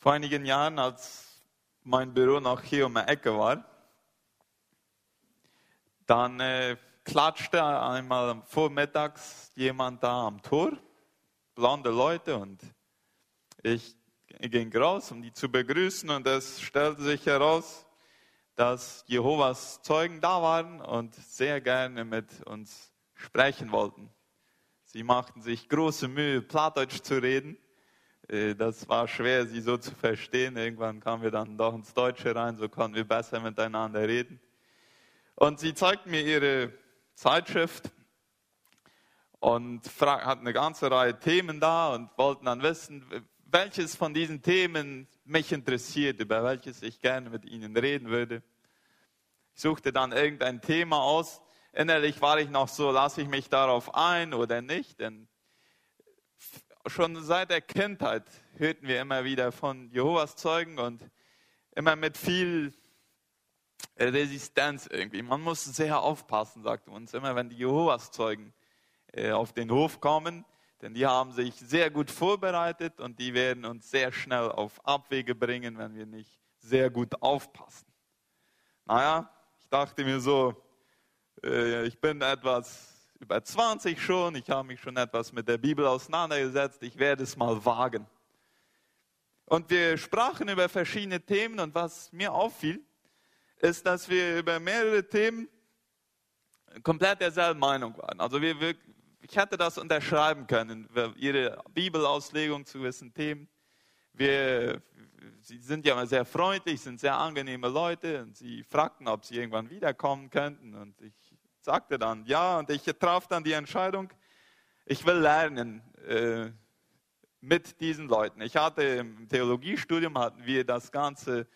Vor einigen Jahren, als mein Büro noch hier um die Ecke war, dann äh, klatschte einmal vormittags jemand da am Tor, blonde Leute, und ich ging raus, um die zu begrüßen, und es stellte sich heraus, dass Jehovas Zeugen da waren und sehr gerne mit uns sprechen wollten. Sie machten sich große Mühe, Plattdeutsch zu reden. Äh, das war schwer, sie so zu verstehen. Irgendwann kamen wir dann doch ins Deutsche rein, so konnten wir besser miteinander reden. Und sie zeigten mir ihre Zeitschrift und hatten eine ganze Reihe Themen da und wollten dann wissen, welches von diesen Themen mich interessiert, über welches ich gerne mit ihnen reden würde. Ich suchte dann irgendein Thema aus. Innerlich war ich noch so, lasse ich mich darauf ein oder nicht? Denn schon seit der Kindheit hörten wir immer wieder von Jehovas Zeugen und immer mit viel Resistenz irgendwie. Man muss sehr aufpassen, sagte uns immer, wenn die Jehovas Zeugen äh, auf den Hof kommen, denn die haben sich sehr gut vorbereitet und die werden uns sehr schnell auf Abwege bringen, wenn wir nicht sehr gut aufpassen. Naja, ich dachte mir so, äh, ich bin etwas über 20 schon, ich habe mich schon etwas mit der Bibel auseinandergesetzt, ich werde es mal wagen. Und wir sprachen über verschiedene Themen und was mir auffiel, ist, dass wir über mehrere Themen komplett derselben Meinung waren. Also wir, wir, ich hätte das unterschreiben können, ihre Bibelauslegung zu gewissen Themen. Wir, sie sind ja immer sehr freundlich, sind sehr angenehme Leute und sie fragten, ob sie irgendwann wiederkommen könnten und ich sagte dann ja und ich traf dann die Entscheidung, ich will lernen äh, mit diesen Leuten. Ich hatte im Theologiestudium hatten wir das Ganze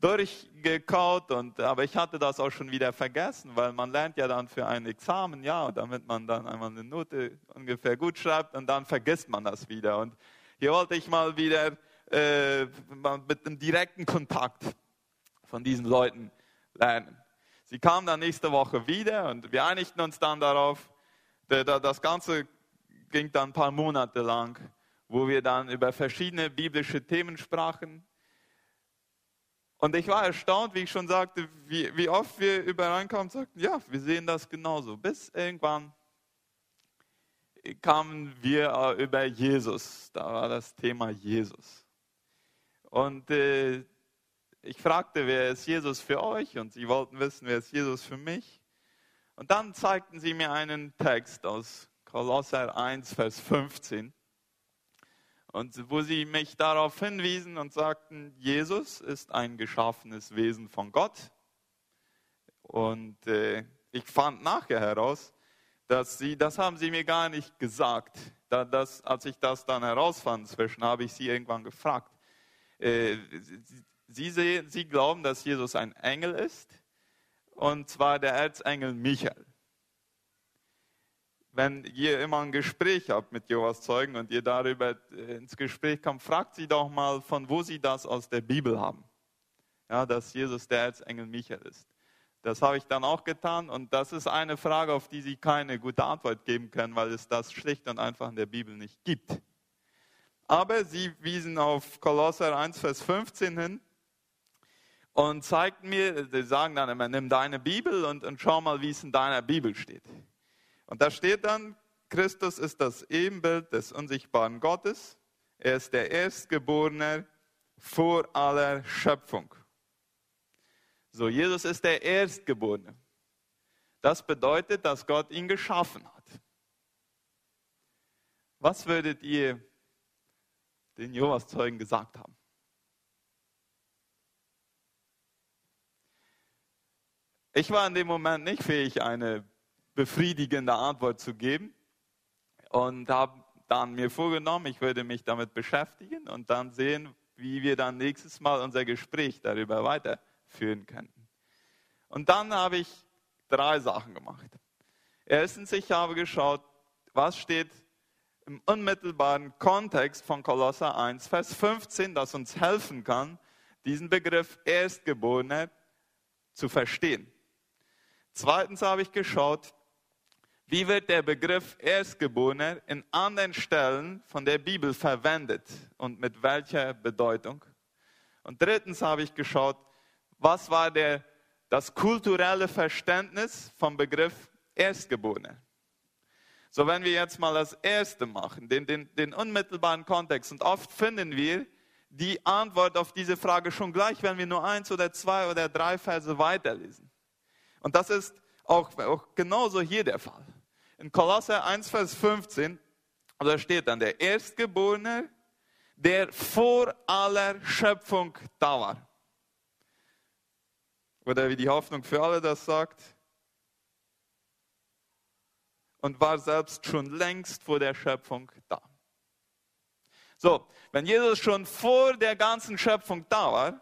durchgekaut, und, aber ich hatte das auch schon wieder vergessen, weil man lernt ja dann für ein Examen, ja, damit man dann einmal eine Note ungefähr gut schreibt und dann vergisst man das wieder. Und hier wollte ich mal wieder äh, mit einem direkten Kontakt von diesen Leuten lernen. Sie kamen dann nächste Woche wieder und wir einigten uns dann darauf, das Ganze ging dann ein paar Monate lang, wo wir dann über verschiedene biblische Themen sprachen, und ich war erstaunt, wie ich schon sagte, wie, wie oft wir übereinkamen und sagten, ja, wir sehen das genauso. Bis irgendwann kamen wir über Jesus. Da war das Thema Jesus. Und äh, ich fragte, wer ist Jesus für euch? Und sie wollten wissen, wer ist Jesus für mich? Und dann zeigten sie mir einen Text aus Kolosser 1, Vers 15. Und wo sie mich darauf hinwiesen und sagten, Jesus ist ein geschaffenes Wesen von Gott. Und äh, ich fand nachher heraus, dass sie, das haben sie mir gar nicht gesagt. Da, das, als ich das dann herausfand, zwischen habe ich sie irgendwann gefragt. Äh, sie, sie, sie glauben, dass Jesus ein Engel ist, und zwar der Erzengel Michael wenn ihr immer ein Gespräch habt mit Jehovas Zeugen und ihr darüber äh, ins Gespräch kommt, fragt sie doch mal, von wo sie das aus der Bibel haben. Ja, dass Jesus der Erzengel Michael ist. Das habe ich dann auch getan und das ist eine Frage, auf die Sie keine gute Antwort geben können, weil es das schlicht und einfach in der Bibel nicht gibt. Aber Sie wiesen auf Kolosser 1, Vers 15 hin und zeigten mir, sie sagen dann immer, nimm deine Bibel und, und schau mal, wie es in deiner Bibel steht. Und da steht dann, Christus ist das Ebenbild des unsichtbaren Gottes. Er ist der Erstgeborene vor aller Schöpfung. So, Jesus ist der Erstgeborene. Das bedeutet, dass Gott ihn geschaffen hat. Was würdet ihr den Jehovas-Zeugen gesagt haben? Ich war in dem Moment nicht fähig, eine befriedigende Antwort zu geben und habe dann mir vorgenommen, ich würde mich damit beschäftigen und dann sehen, wie wir dann nächstes Mal unser Gespräch darüber weiterführen könnten. Und dann habe ich drei Sachen gemacht. Erstens, ich habe geschaut, was steht im unmittelbaren Kontext von Kolosser 1, Vers 15, das uns helfen kann, diesen Begriff Erstgeborener zu verstehen. Zweitens habe ich geschaut, wie wird der Begriff Erstgeborener in anderen Stellen von der Bibel verwendet und mit welcher Bedeutung? Und drittens habe ich geschaut, was war der, das kulturelle Verständnis vom Begriff Erstgeborene. So, wenn wir jetzt mal das Erste machen, den, den, den unmittelbaren Kontext, und oft finden wir die Antwort auf diese Frage schon gleich, wenn wir nur eins oder zwei oder drei Verse weiterlesen. Und das ist auch, auch genauso hier der Fall. In Kolosser 1, Vers 15, da steht dann, der Erstgeborene, der vor aller Schöpfung da war. Oder wie die Hoffnung für alle das sagt, und war selbst schon längst vor der Schöpfung da. So, wenn Jesus schon vor der ganzen Schöpfung da war,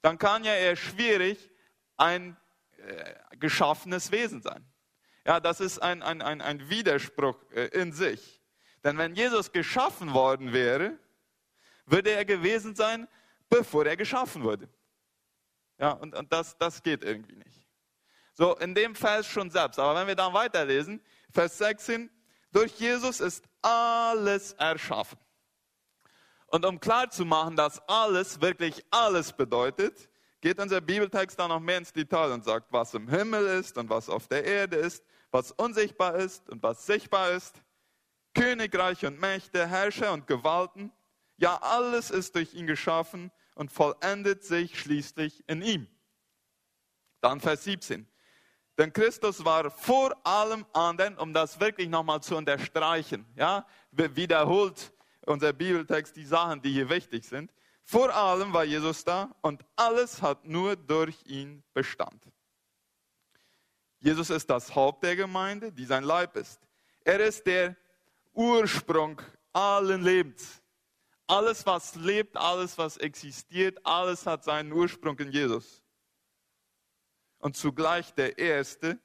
dann kann ja er schwierig ein äh, geschaffenes Wesen sein. Ja, das ist ein, ein, ein, ein Widerspruch äh, in sich. Denn wenn Jesus geschaffen worden wäre, würde er gewesen sein, bevor er geschaffen wurde. Ja, und, und das, das geht irgendwie nicht. So, in dem Vers schon selbst. Aber wenn wir dann weiterlesen, Vers 16, durch Jesus ist alles erschaffen. Und um klar zu machen, dass alles, wirklich alles bedeutet, geht unser Bibeltext dann noch mehr ins Detail und sagt, was im Himmel ist und was auf der Erde ist, was unsichtbar ist und was sichtbar ist, Königreich und Mächte, Herrscher und Gewalten, ja alles ist durch ihn geschaffen und vollendet sich schließlich in ihm. Dann Vers 17. Denn Christus war vor allem anderen, um das wirklich nochmal zu unterstreichen, ja, wiederholt unser Bibeltext die Sachen, die hier wichtig sind. Vor allem war Jesus da und alles hat nur durch ihn Bestand. Jesus ist das Haupt der Gemeinde, die sein Leib ist. Er ist der Ursprung allen Lebens. Alles, was lebt, alles, was existiert, alles hat seinen Ursprung in Jesus. Und zugleich der Erste,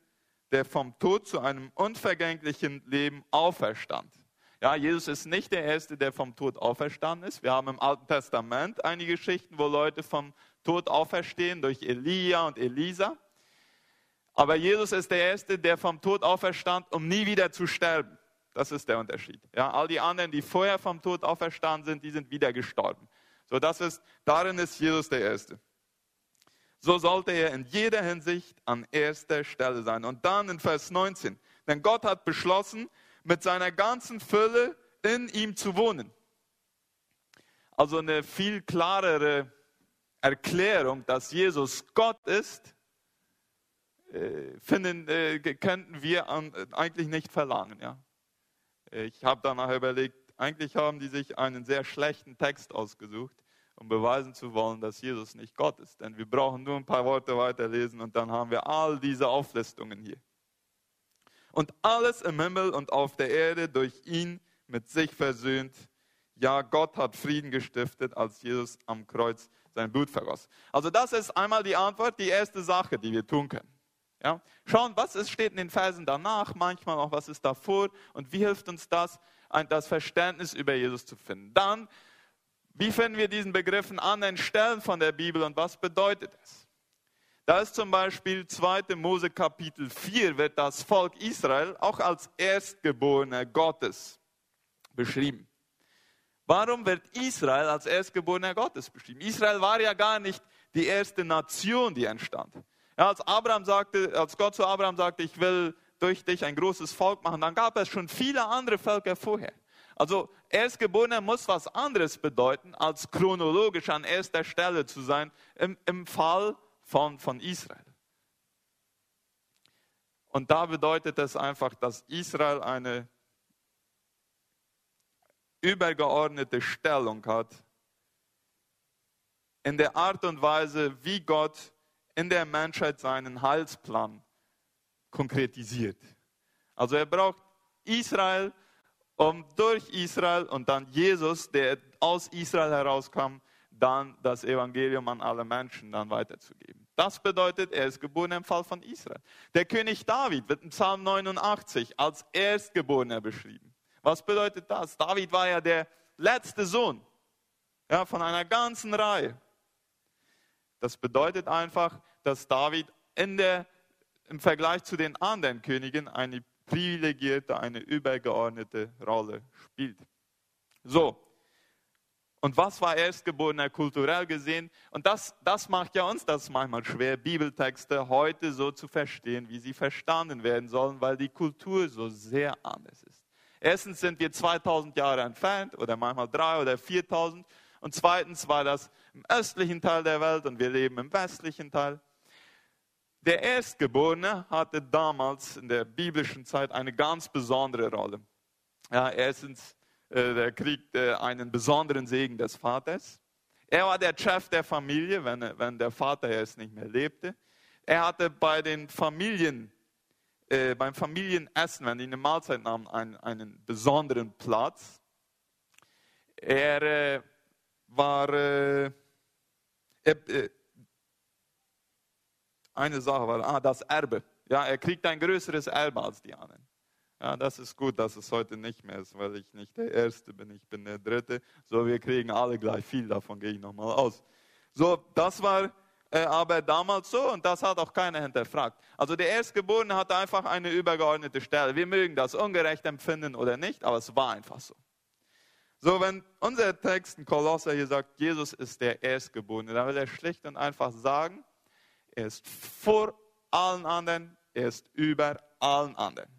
der vom Tod zu einem unvergänglichen Leben auferstand. Ja, Jesus ist nicht der Erste, der vom Tod auferstanden ist. Wir haben im Alten Testament einige Geschichten, wo Leute vom Tod auferstehen, durch Elia und Elisa. Aber Jesus ist der Erste, der vom Tod auferstand, um nie wieder zu sterben. Das ist der Unterschied. Ja, all die anderen, die vorher vom Tod auferstanden sind, die sind wieder gestorben. So, das ist, darin ist Jesus der Erste. So sollte er in jeder Hinsicht an erster Stelle sein. Und dann in Vers 19. Denn Gott hat beschlossen, mit seiner ganzen Fülle in ihm zu wohnen. Also eine viel klarere Erklärung, dass Jesus Gott ist, äh, finden, äh, könnten wir eigentlich nicht verlangen. Ja? Ich habe danach überlegt, eigentlich haben die sich einen sehr schlechten Text ausgesucht, um beweisen zu wollen, dass Jesus nicht Gott ist. Denn wir brauchen nur ein paar Worte weiterlesen und dann haben wir all diese Auflistungen hier und alles im Himmel und auf der Erde durch ihn mit sich versöhnt. Ja, Gott hat Frieden gestiftet, als Jesus am Kreuz sein Blut vergoss. Also das ist einmal die Antwort, die erste Sache, die wir tun können. Ja? Schauen, was ist, steht in den Versen danach, manchmal auch, was ist davor und wie hilft uns das, das Verständnis über Jesus zu finden. Dann, wie finden wir diesen Begriff an anderen Stellen von der Bibel und was bedeutet es? Da ist zum Beispiel 2. Mose Kapitel 4, wird das Volk Israel auch als Erstgeborene Gottes beschrieben. Warum wird Israel als Erstgeborener Gottes beschrieben? Israel war ja gar nicht die erste Nation, die entstand. Ja, als, Abraham sagte, als Gott zu Abraham sagte, ich will durch dich ein großes Volk machen, dann gab es schon viele andere Völker vorher. Also Erstgeborener muss was anderes bedeuten, als chronologisch an erster Stelle zu sein im, im Fall von, von Israel. Und da bedeutet es einfach, dass Israel eine übergeordnete Stellung hat in der Art und Weise, wie Gott in der Menschheit seinen Heilsplan konkretisiert. Also er braucht Israel, um durch Israel und dann Jesus, der aus Israel herauskam, dann das Evangelium an alle Menschen dann weiterzugeben. Das bedeutet, er ist geboren im Fall von Israel. Der König David wird in Psalm 89 als Erstgeborener beschrieben. Was bedeutet das? David war ja der letzte Sohn ja, von einer ganzen Reihe. Das bedeutet einfach, dass David in der, im Vergleich zu den anderen Königen eine privilegierte, eine übergeordnete Rolle spielt. So, Und was war Erstgeborener kulturell gesehen? Und das, das macht ja uns das manchmal schwer, Bibeltexte heute so zu verstehen, wie sie verstanden werden sollen, weil die Kultur so sehr anders ist. Erstens sind wir 2000 Jahre entfernt oder manchmal 3 oder 4000. Und zweitens war das im östlichen Teil der Welt und wir leben im westlichen Teil. Der Erstgeborene hatte damals in der biblischen Zeit eine ganz besondere Rolle. Ja, erstens, der kriegte einen besonderen Segen des Vaters. Er war der Chef der Familie, wenn, wenn der Vater erst nicht mehr lebte. Er hatte bei den Familien, äh, beim Familienessen, wenn die eine Mahlzeit nahmen, einen, einen besonderen Platz. Er äh, war, äh, äh, eine Sache war, ah, das Erbe. Ja, er kriegt ein größeres Erbe als die anderen. Ja, das ist gut, dass es heute nicht mehr ist, weil ich nicht der Erste bin, ich bin der Dritte. So, wir kriegen alle gleich viel, davon gehe ich nochmal aus. So, das war äh, aber damals so und das hat auch keiner hinterfragt. Also der Erstgeborene hatte einfach eine übergeordnete Stelle. Wir mögen das ungerecht empfinden oder nicht, aber es war einfach so. So, wenn unser Text in Kolosser hier sagt, Jesus ist der Erstgeborene, dann will er schlicht und einfach sagen, er ist vor allen anderen, er ist über allen anderen.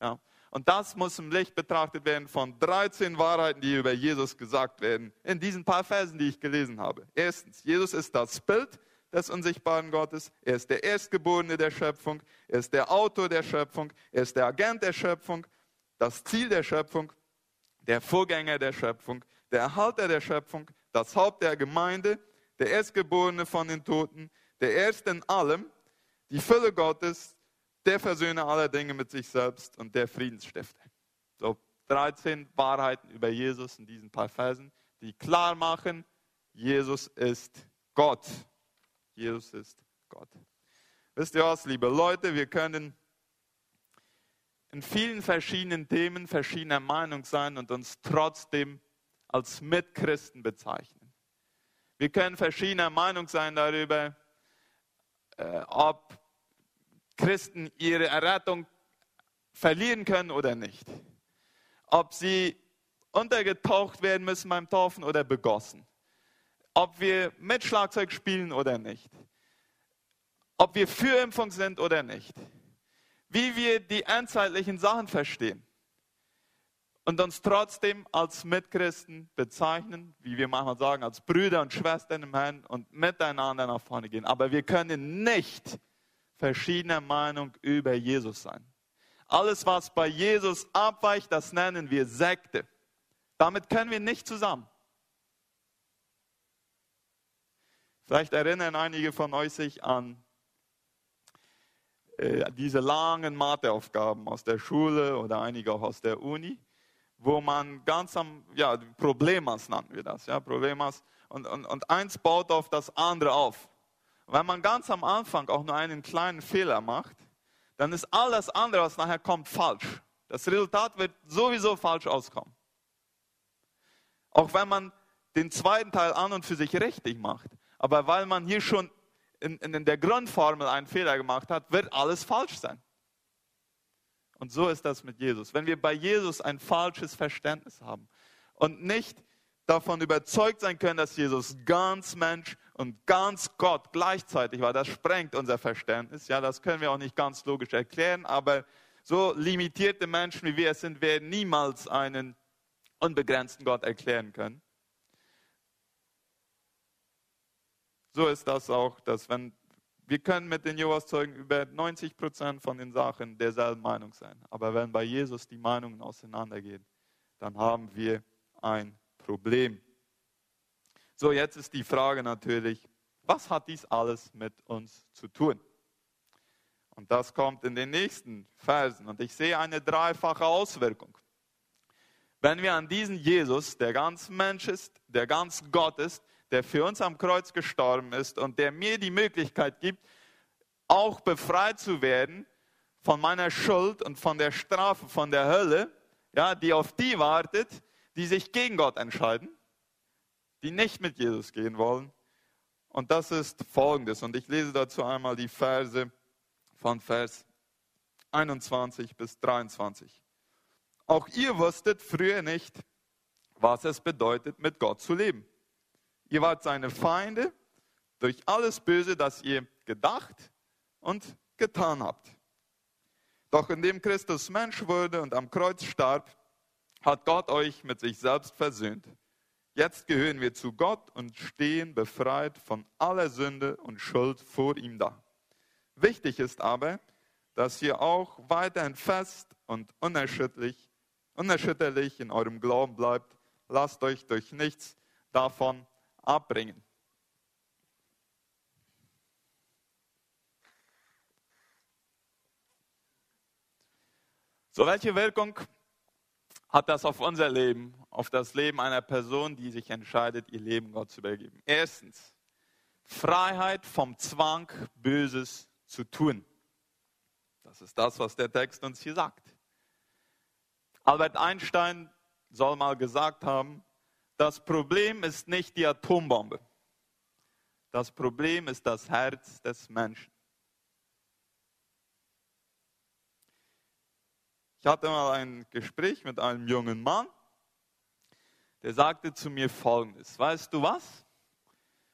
Ja. Und das muss im Licht betrachtet werden von 13 Wahrheiten, die über Jesus gesagt werden, in diesen paar Versen, die ich gelesen habe. Erstens, Jesus ist das Bild des unsichtbaren Gottes. Er ist der Erstgeborene der Schöpfung. Er ist der Autor der Schöpfung. Er ist der Agent der Schöpfung, das Ziel der Schöpfung, der Vorgänger der Schöpfung, der Erhalter der Schöpfung, das Haupt der Gemeinde, der Erstgeborene von den Toten, der Erste in allem, die Fülle Gottes, der Versöhner aller Dinge mit sich selbst und der Friedensstifter. So 13 Wahrheiten über Jesus in diesen paar Versen, die klar machen, Jesus ist Gott. Jesus ist Gott. Wisst ihr was, liebe Leute, wir können in vielen verschiedenen Themen verschiedener Meinung sein und uns trotzdem als Mitchristen bezeichnen. Wir können verschiedener Meinung sein darüber, äh, ob Christen ihre Errettung verlieren können oder nicht. Ob sie untergetaucht werden müssen beim Taufen oder begossen. Ob wir mit Schlagzeug spielen oder nicht. Ob wir für Impfung sind oder nicht. Wie wir die endzeitlichen Sachen verstehen und uns trotzdem als Mitchristen bezeichnen, wie wir manchmal sagen, als Brüder und Schwestern im Herrn und miteinander nach vorne gehen. Aber wir können nicht verschiedener Meinung über Jesus sein. Alles, was bei Jesus abweicht, das nennen wir Sekte. Damit können wir nicht zusammen. Vielleicht erinnern einige von euch sich an äh, diese langen Matheaufgaben aus der Schule oder einige auch aus der Uni wo man ganz am, ja, Problemas nennen wir das, ja, Problemas, und, und, und eins baut auf das andere auf. Wenn man ganz am Anfang auch nur einen kleinen Fehler macht, dann ist alles andere, was nachher kommt, falsch. Das Resultat wird sowieso falsch auskommen. Auch wenn man den zweiten Teil an und für sich richtig macht. Aber weil man hier schon in, in der Grundformel einen Fehler gemacht hat, wird alles falsch sein. Und so ist das mit Jesus. Wenn wir bei Jesus ein falsches Verständnis haben und nicht davon überzeugt sein können, dass Jesus ganz Mensch und ganz Gott gleichzeitig war, das sprengt unser Verständnis. Ja, das können wir auch nicht ganz logisch erklären, aber so limitierte Menschen wie wir es sind, werden niemals einen unbegrenzten Gott erklären können. So ist das auch, dass wenn wir können mit den Jehovas-Zeugen über 90 Prozent von den Sachen derselben Meinung sein. Aber wenn bei Jesus die Meinungen auseinandergehen, dann haben wir ein Problem. So, jetzt ist die Frage natürlich, was hat dies alles mit uns zu tun? Und das kommt in den nächsten Versen. Und ich sehe eine dreifache Auswirkung. Wenn wir an diesen Jesus, der ganz Mensch ist, der ganz Gott ist, der für uns am Kreuz gestorben ist und der mir die Möglichkeit gibt, auch befreit zu werden von meiner Schuld und von der Strafe, von der Hölle, ja, die auf die wartet, die sich gegen Gott entscheiden, die nicht mit Jesus gehen wollen. Und das ist folgendes. Und ich lese dazu einmal die Verse von Vers 21 bis 23. Auch ihr wusstet früher nicht, was es bedeutet, mit Gott zu leben. Ihr wart seine Feinde durch alles Böse, das ihr gedacht und getan habt. Doch indem Christus Mensch wurde und am Kreuz starb, hat Gott euch mit sich selbst versöhnt. Jetzt gehören wir zu Gott und stehen befreit von aller Sünde und Schuld vor ihm da. Wichtig ist aber, dass ihr auch weiterhin fest und unerschütterlich, unerschütterlich in eurem Glauben bleibt. Lasst euch durch nichts davon abbringen. So, welche Wirkung hat das auf unser Leben, auf das Leben einer Person, die sich entscheidet, ihr Leben Gott zu übergeben? Erstens, Freiheit vom Zwang, Böses zu tun. Das ist das, was der Text uns hier sagt. Albert Einstein soll mal gesagt haben, das Problem ist nicht die Atombombe. Das Problem ist das Herz des Menschen. Ich hatte mal ein Gespräch mit einem jungen Mann, der sagte zu mir Folgendes, weißt du was?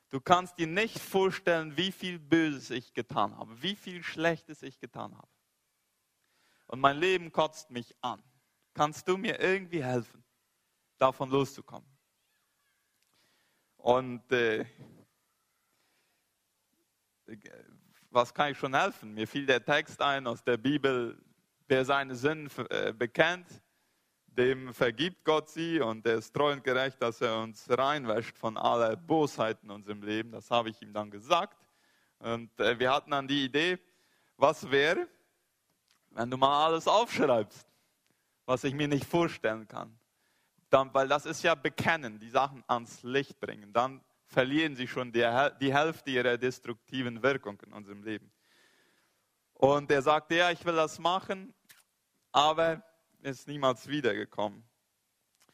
Du kannst dir nicht vorstellen, wie viel Böses ich getan habe, wie viel Schlechtes ich getan habe. Und mein Leben kotzt mich an. Kannst du mir irgendwie helfen, davon loszukommen? Und äh, was kann ich schon helfen? Mir fiel der Text ein aus der Bibel, Wer seine Sünden äh, bekennt, dem vergibt Gott sie und er ist treu und gerecht, dass er uns reinwäscht von aller Bosheit in unserem Leben. Das habe ich ihm dann gesagt. Und äh, wir hatten dann die Idee, was wäre, wenn du mal alles aufschreibst, was ich mir nicht vorstellen kann. Dann, weil das ist ja bekennen, die Sachen ans Licht bringen. Dann verlieren sie schon die, die Hälfte ihrer destruktiven Wirkung in unserem Leben. Und er sagte, ja, ich will das machen aber ist niemals wiedergekommen.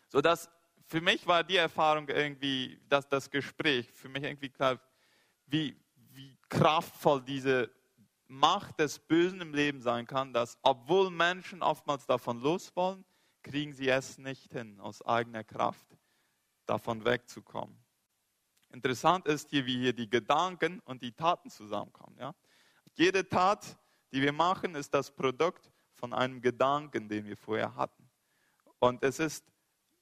So dass für mich war die Erfahrung irgendwie, dass das Gespräch für mich irgendwie klar, wie, wie kraftvoll diese Macht des Bösen im Leben sein kann, dass obwohl Menschen oftmals davon los wollen, kriegen sie es nicht hin, aus eigener Kraft davon wegzukommen. Interessant ist hier, wie hier die Gedanken und die Taten zusammenkommen. Ja? Jede Tat, die wir machen, ist das Produkt von einem Gedanken, den wir vorher hatten. Und es ist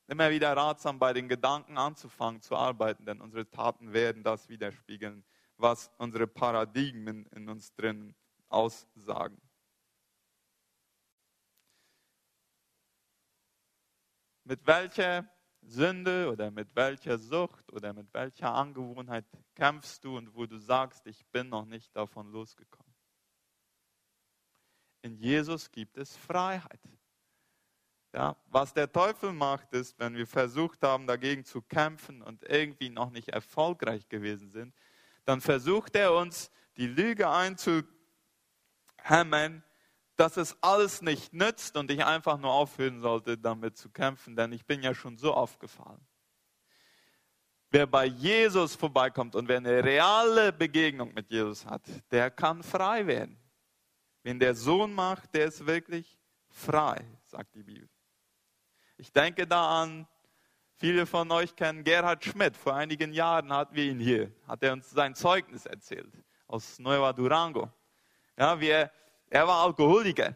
immer wieder ratsam, bei den Gedanken anzufangen zu arbeiten, denn unsere Taten werden das widerspiegeln, was unsere Paradigmen in uns drin aussagen. Mit welcher Sünde oder mit welcher Sucht oder mit welcher Angewohnheit kämpfst du und wo du sagst, ich bin noch nicht davon losgekommen? In Jesus gibt es Freiheit. Ja, was der Teufel macht, ist, wenn wir versucht haben, dagegen zu kämpfen und irgendwie noch nicht erfolgreich gewesen sind, dann versucht er uns die Lüge einzuhämmern, dass es alles nicht nützt und ich einfach nur aufhören sollte, damit zu kämpfen, denn ich bin ja schon so aufgefallen. Wer bei Jesus vorbeikommt und wer eine reale Begegnung mit Jesus hat, der kann frei werden. Wenn der Sohn macht, der ist wirklich frei, sagt die Bibel. Ich denke da an, viele von euch kennen Gerhard Schmidt. Vor einigen Jahren hatten wir ihn hier, hat er uns sein Zeugnis erzählt aus Nueva Durango. Ja, wie er, er war Alkoholiker.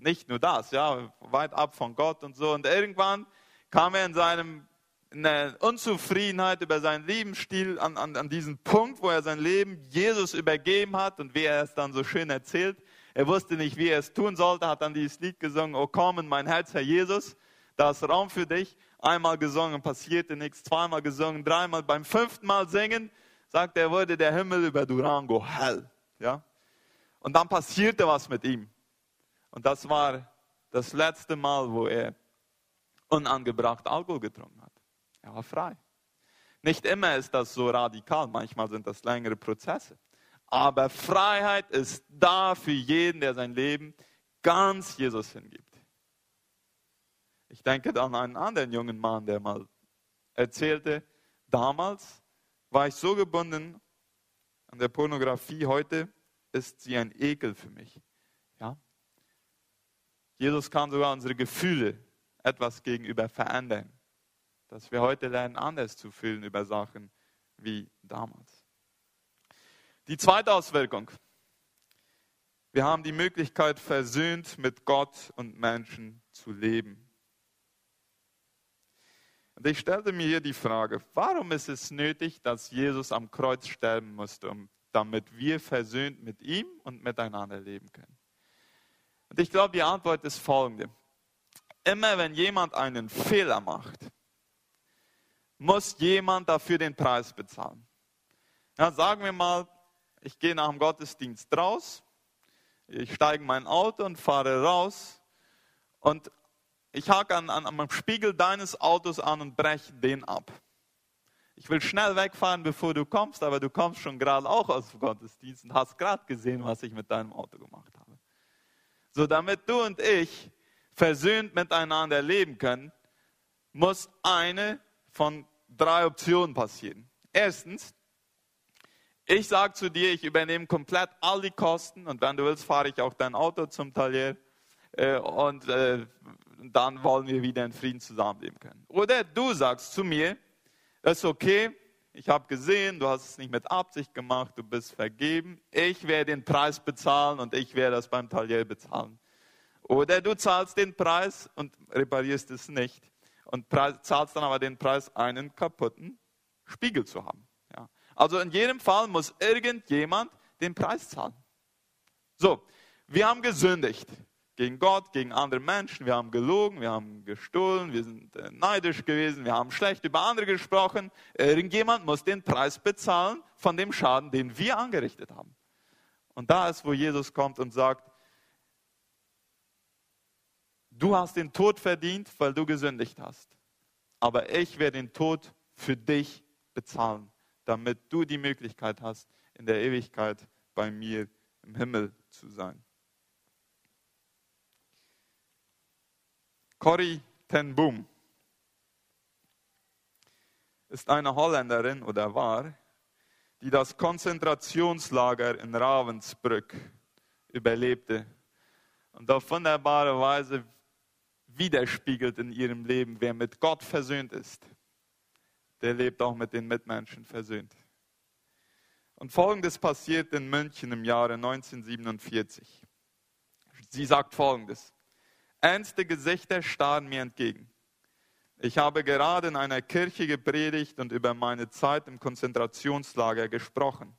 Nicht nur das, ja, weit ab von Gott und so. Und irgendwann kam er in seinem in der Unzufriedenheit über seinen Lebensstil an, an, an diesen Punkt, wo er sein Leben Jesus übergeben hat und wie er es dann so schön erzählt. Er wusste nicht, wie er es tun sollte, hat dann dieses Lied gesungen, Oh komm in mein Herz, Herr Jesus, da ist Raum für dich. Einmal gesungen, passierte nichts, zweimal gesungen, dreimal, beim fünften Mal singen, sagt er, wurde der Himmel über Durango hell. Ja? Und dann passierte was mit ihm. Und das war das letzte Mal, wo er unangebracht Alkohol getrunken hat. Er war frei. Nicht immer ist das so radikal, manchmal sind das längere Prozesse. Aber Freiheit ist da für jeden, der sein Leben ganz Jesus hingibt. Ich denke an einen anderen jungen Mann, der mal erzählte, damals war ich so gebunden an der Pornografie, heute ist sie ein Ekel für mich. Ja? Jesus kann sogar unsere Gefühle etwas gegenüber verändern. dass wir heute lernen, anders zu fühlen über Sachen wie damals. Die zweite Auswirkung. Wir haben die Möglichkeit, versöhnt mit Gott und Menschen zu leben. Und ich stellte mir hier die Frage, warum ist es nötig, dass Jesus am Kreuz sterben musste, damit wir versöhnt mit ihm und miteinander leben können? Und ich glaube, die Antwort ist folgende. Immer wenn jemand einen Fehler macht, muss jemand dafür den Preis bezahlen. Ja, sagen wir mal, ich gehe nach dem Gottesdienst raus, ich steige in mein Auto und fahre raus und ich hake an, an, am Spiegel deines Autos an und breche den ab. Ich will schnell wegfahren, bevor du kommst, aber du kommst schon gerade auch aus dem Gottesdienst und hast gerade gesehen, was ich mit deinem Auto gemacht habe. So, damit du und ich versöhnt miteinander leben können, muss eine von drei Optionen passieren. Erstens, ich sage zu dir, ich übernehme komplett all die Kosten und wenn du willst, fahre ich auch dein Auto zum Talier äh, und äh, dann wollen wir wieder in Frieden zusammenleben können. Oder du sagst zu mir, das ist okay, ich habe gesehen, du hast es nicht mit Absicht gemacht, du bist vergeben, ich werde den Preis bezahlen und ich werde das beim Talier bezahlen. Oder du zahlst den Preis und reparierst es nicht und zahlst dann aber den Preis, einen kaputten Spiegel zu haben. Also in jedem Fall muss irgendjemand den Preis zahlen. So, wir haben gesündigt gegen Gott, gegen andere Menschen, wir haben gelogen, wir haben gestohlen, wir sind äh, neidisch gewesen, wir haben schlecht über andere gesprochen. Irgendjemand muss den Preis bezahlen von dem Schaden, den wir angerichtet haben. Und da ist, wo Jesus kommt und sagt, Du hast den Tod verdient, weil du gesündigt hast. Aber ich werde den Tod für dich bezahlen, damit du die Möglichkeit hast, in der Ewigkeit bei mir im Himmel zu sein. Corrie ten Boom ist eine Holländerin oder war, die das Konzentrationslager in Ravensbrück überlebte und auf wunderbare Weise widerspiegelt in ihrem Leben. Wer mit Gott versöhnt ist, der lebt auch mit den Mitmenschen versöhnt. Und folgendes passiert in München im Jahre 1947. Sie sagt folgendes. Ernste Gesichter starren mir entgegen. Ich habe gerade in einer Kirche gepredigt und über meine Zeit im Konzentrationslager gesprochen.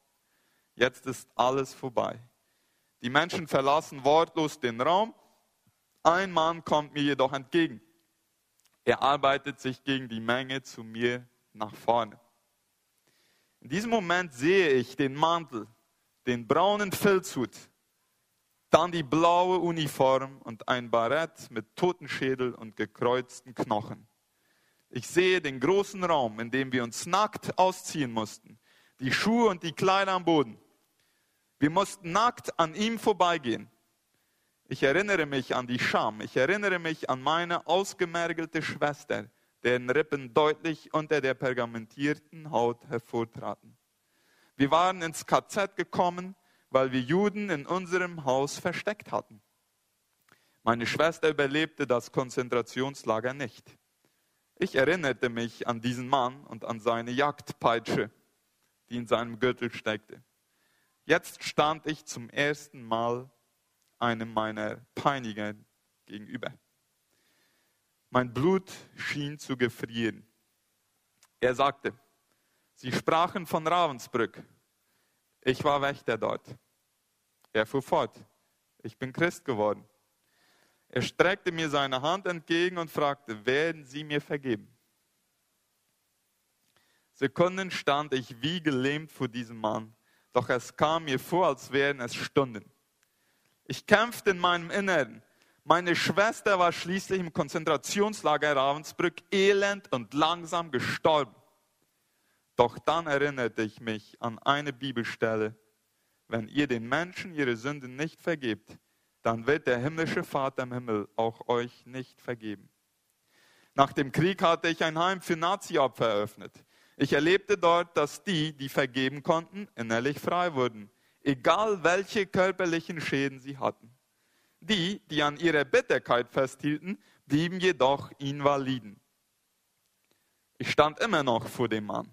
Jetzt ist alles vorbei. Die Menschen verlassen wortlos den Raum ein Mann kommt mir jedoch entgegen. Er arbeitet sich gegen die Menge zu mir nach vorne. In diesem Moment sehe ich den Mantel, den braunen Filzhut, dann die blaue Uniform und ein Barett mit Totenschädel und gekreuzten Knochen. Ich sehe den großen Raum, in dem wir uns nackt ausziehen mussten, die Schuhe und die Kleider am Boden. Wir mussten nackt an ihm vorbeigehen. Ich erinnere mich an die Scham. Ich erinnere mich an meine ausgemergelte Schwester, deren Rippen deutlich unter der pergamentierten Haut hervortraten. Wir waren ins KZ gekommen, weil wir Juden in unserem Haus versteckt hatten. Meine Schwester überlebte das Konzentrationslager nicht. Ich erinnerte mich an diesen Mann und an seine Jagdpeitsche, die in seinem Gürtel steckte. Jetzt stand ich zum ersten Mal einem meiner Peiniger gegenüber. Mein Blut schien zu gefrieren. Er sagte, Sie sprachen von Ravensbrück. Ich war Wächter dort. Er fuhr fort, ich bin Christ geworden. Er streckte mir seine Hand entgegen und fragte, werden Sie mir vergeben? Sekunden stand ich wie gelähmt vor diesem Mann, doch es kam mir vor, als wären es Stunden. Ich kämpfte in meinem Inneren. Meine Schwester war schließlich im Konzentrationslager Ravensbrück elend und langsam gestorben. Doch dann erinnerte ich mich an eine Bibelstelle. Wenn ihr den Menschen ihre Sünden nicht vergebt, dann wird der himmlische Vater im Himmel auch euch nicht vergeben. Nach dem Krieg hatte ich ein Heim für Nazi-Opfer eröffnet. Ich erlebte dort, dass die, die vergeben konnten, innerlich frei wurden egal welche körperlichen Schäden sie hatten. Die, die an ihrer Bitterkeit festhielten, blieben jedoch Invaliden. Ich stand immer noch vor dem Mann.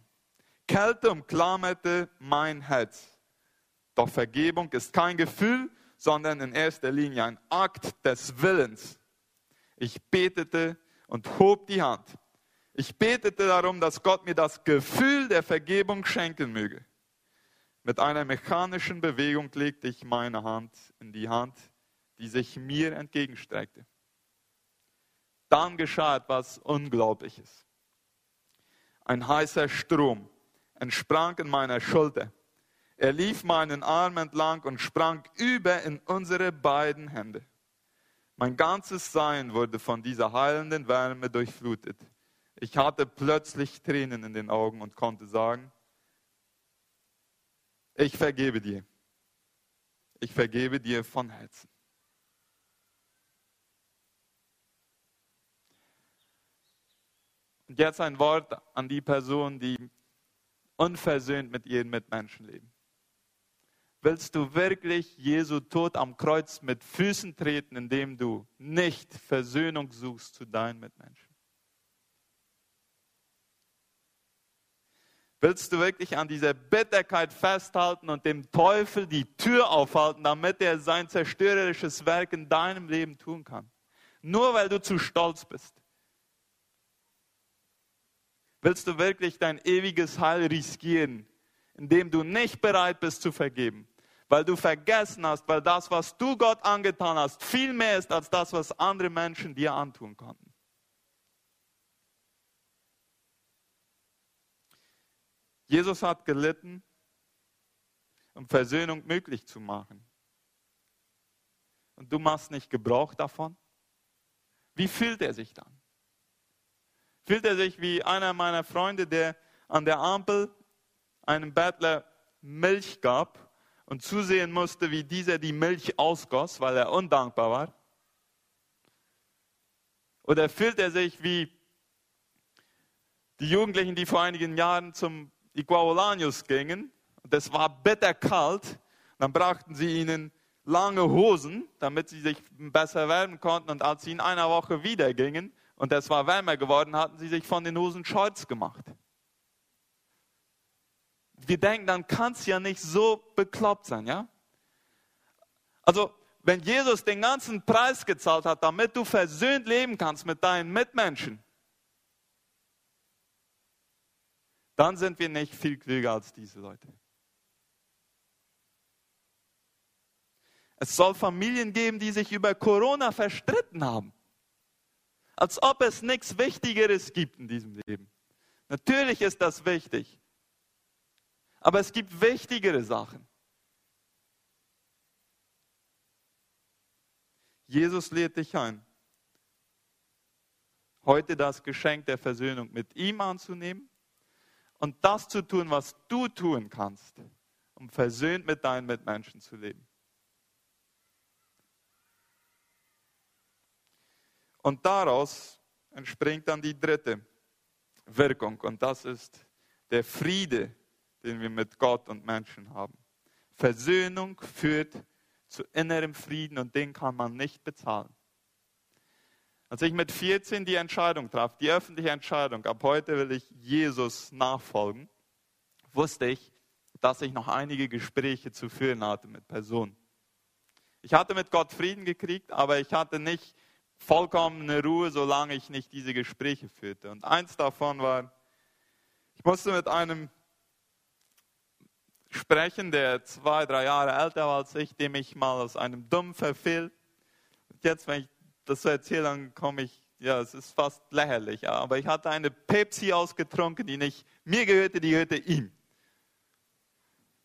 Kälte umklammerte mein Herz. Doch Vergebung ist kein Gefühl, sondern in erster Linie ein Akt des Willens. Ich betete und hob die Hand. Ich betete darum, dass Gott mir das Gefühl der Vergebung schenken möge. Mit einer mechanischen Bewegung legte ich meine Hand in die Hand, die sich mir entgegenstreckte. Dann geschah etwas Unglaubliches. Ein heißer Strom entsprang in meiner Schulter. Er lief meinen Arm entlang und sprang über in unsere beiden Hände. Mein ganzes Sein wurde von dieser heilenden Wärme durchflutet. Ich hatte plötzlich Tränen in den Augen und konnte sagen, ich vergebe dir. Ich vergebe dir von Herzen. Und jetzt ein Wort an die Person, die unversöhnt mit ihren Mitmenschen leben. Willst du wirklich Jesu Tod am Kreuz mit Füßen treten, indem du nicht Versöhnung suchst zu deinen Mitmenschen? Willst du wirklich an dieser Bitterkeit festhalten und dem Teufel die Tür aufhalten, damit er sein zerstörerisches Werk in deinem Leben tun kann? Nur weil du zu stolz bist. Willst du wirklich dein ewiges Heil riskieren, indem du nicht bereit bist zu vergeben? weil du vergessen hast, weil das, was du Gott angetan hast, viel mehr ist als das, was andere Menschen dir antun konnten. Jesus hat gelitten, um Versöhnung möglich zu machen. Und du machst nicht Gebrauch davon? Wie fühlt er sich dann? Fühlt er sich wie einer meiner Freunde, der an der Ampel einem Bettler Milch gab und zusehen musste, wie dieser die Milch ausgoss, weil er undankbar war? Oder fühlt er sich wie die Jugendlichen, die vor einigen Jahren zum Iguaulanius gingen? Und es war bitterkalt, dann brachten sie ihnen lange Hosen, damit sie sich besser wärmen konnten. Und als sie in einer Woche wieder gingen und es war wärmer geworden, hatten sie sich von den Hosen Shorts gemacht wir denken, dann kann es ja nicht so bekloppt sein, ja? Also, wenn Jesus den ganzen Preis gezahlt hat, damit du versöhnt leben kannst mit deinen Mitmenschen, dann sind wir nicht viel klüger als diese Leute. Es soll Familien geben, die sich über Corona verstritten haben. Als ob es nichts Wichtigeres gibt in diesem Leben. Natürlich ist das wichtig. Aber es gibt wichtigere Sachen. Jesus lädt dich ein, heute das Geschenk der Versöhnung mit ihm anzunehmen und das zu tun, was du tun kannst, um versöhnt mit deinen Mitmenschen zu leben. Und daraus entspringt dann die dritte Wirkung und das ist der Friede, den wir mit Gott und Menschen haben. Versöhnung führt zu innerem Frieden und den kann man nicht bezahlen. Als ich mit 14 die Entscheidung traf, die öffentliche Entscheidung, ab heute will ich Jesus nachfolgen, wusste ich, dass ich noch einige Gespräche zu führen hatte mit Personen. Ich hatte mit Gott Frieden gekriegt, aber ich hatte nicht vollkommene Ruhe, solange ich nicht diese Gespräche führte. Und eins davon war, ich musste mit einem sprechen, der zwei, drei Jahre älter war als ich, dem ich mal aus einem Dumm verfiel. Jetzt, wenn ich das so erzähle, dann komme ich, ja, es ist fast lächerlich. Aber ich hatte eine Pepsi ausgetrunken, die nicht mir gehörte, die gehörte ihm.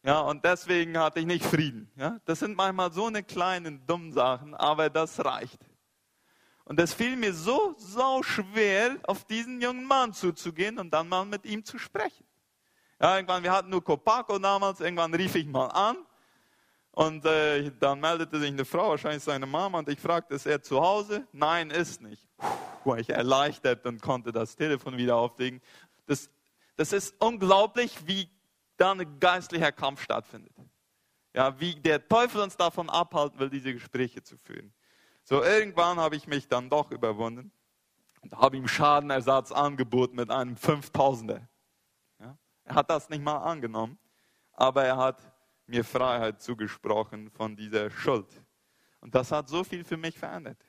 Ja, und deswegen hatte ich nicht Frieden. Ja, das sind manchmal so eine kleinen dummen Sachen, aber das reicht. Und es fiel mir so, so schwer, auf diesen jungen Mann zuzugehen und dann mal mit ihm zu sprechen. Ja, irgendwann, wir hatten nur Copaco damals, irgendwann rief ich mal an und äh, dann meldete sich eine Frau, wahrscheinlich seine Mama, und ich fragte, ist er zu Hause? Nein, ist nicht. Puh, war ich erleichtert und konnte das Telefon wieder auflegen. Das, das ist unglaublich, wie da ein geistlicher Kampf stattfindet. Ja, wie der Teufel uns davon abhalten will, diese Gespräche zu führen. So, irgendwann habe ich mich dann doch überwunden und habe ihm Schadenersatz angeboten mit einem 5000er. Ja? Er hat das nicht mal angenommen, aber er hat mir Freiheit zugesprochen von dieser Schuld. Und das hat so viel für mich verändert.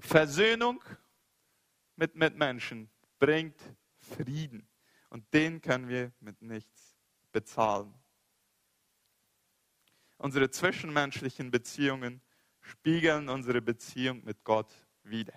Versöhnung mit Mitmenschen bringt Frieden. Und den können wir mit nichts bezahlen. Unsere zwischenmenschlichen Beziehungen spiegeln unsere Beziehung mit Gott wider.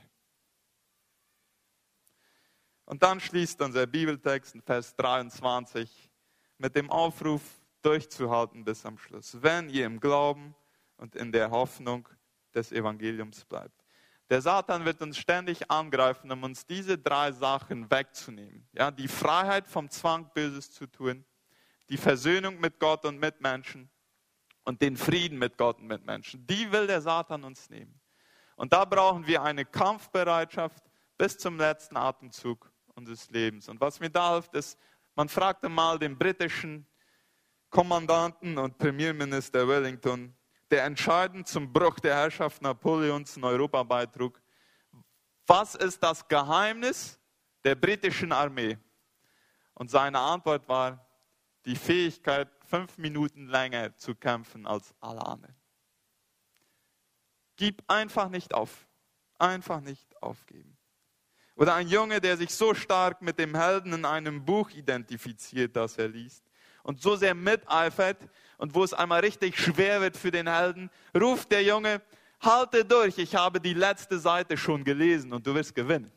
Und dann schließt unser Bibeltext in Vers 23 mit dem Aufruf, durchzuhalten bis am Schluss, wenn ihr im Glauben und in der Hoffnung des Evangeliums bleibt. Der Satan wird uns ständig angreifen, um uns diese drei Sachen wegzunehmen. Ja, die Freiheit vom Zwang, Böses zu tun, die Versöhnung mit Gott und mit Menschen und den Frieden mit Gott und mit Menschen. Die will der Satan uns nehmen. Und da brauchen wir eine Kampfbereitschaft bis zum letzten Atemzug unseres Lebens. Und was mir da hilft, ist, man fragte mal den britischen Kommandanten und Premierminister Wellington, der entscheidend zum Bruch der Herrschaft Napoleons in Europa beitrug. Was ist das Geheimnis der britischen Armee? Und seine Antwort war die Fähigkeit, fünf Minuten länger zu kämpfen als alle anderen. Gib einfach nicht auf. Einfach nicht aufgeben. Oder ein Junge, der sich so stark mit dem Helden in einem Buch identifiziert, das er liest, und so sehr miteifert und wo es einmal richtig schwer wird für den Helden, ruft der Junge, halte durch, ich habe die letzte Seite schon gelesen und du wirst gewinnen.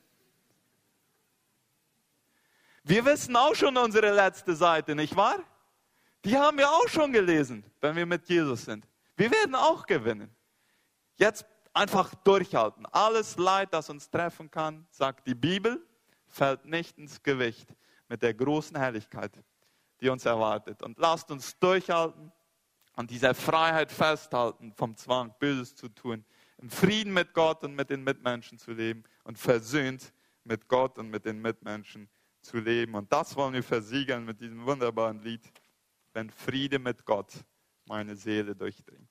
Wir wissen auch schon unsere letzte Seite, nicht wahr? Die haben wir auch schon gelesen, wenn wir mit Jesus sind. Wir werden auch gewinnen. Jetzt einfach durchhalten. Alles Leid, das uns treffen kann, sagt die Bibel, fällt nicht ins Gewicht mit der großen Herrlichkeit, die uns erwartet. Und lasst uns durchhalten und dieser Freiheit festhalten, vom Zwang, Böses zu tun, im Frieden mit Gott und mit den Mitmenschen zu leben und versöhnt mit Gott und mit den Mitmenschen zu leben. Und das wollen wir versiegeln mit diesem wunderbaren Lied, wenn Friede mit Gott meine Seele durchdringt.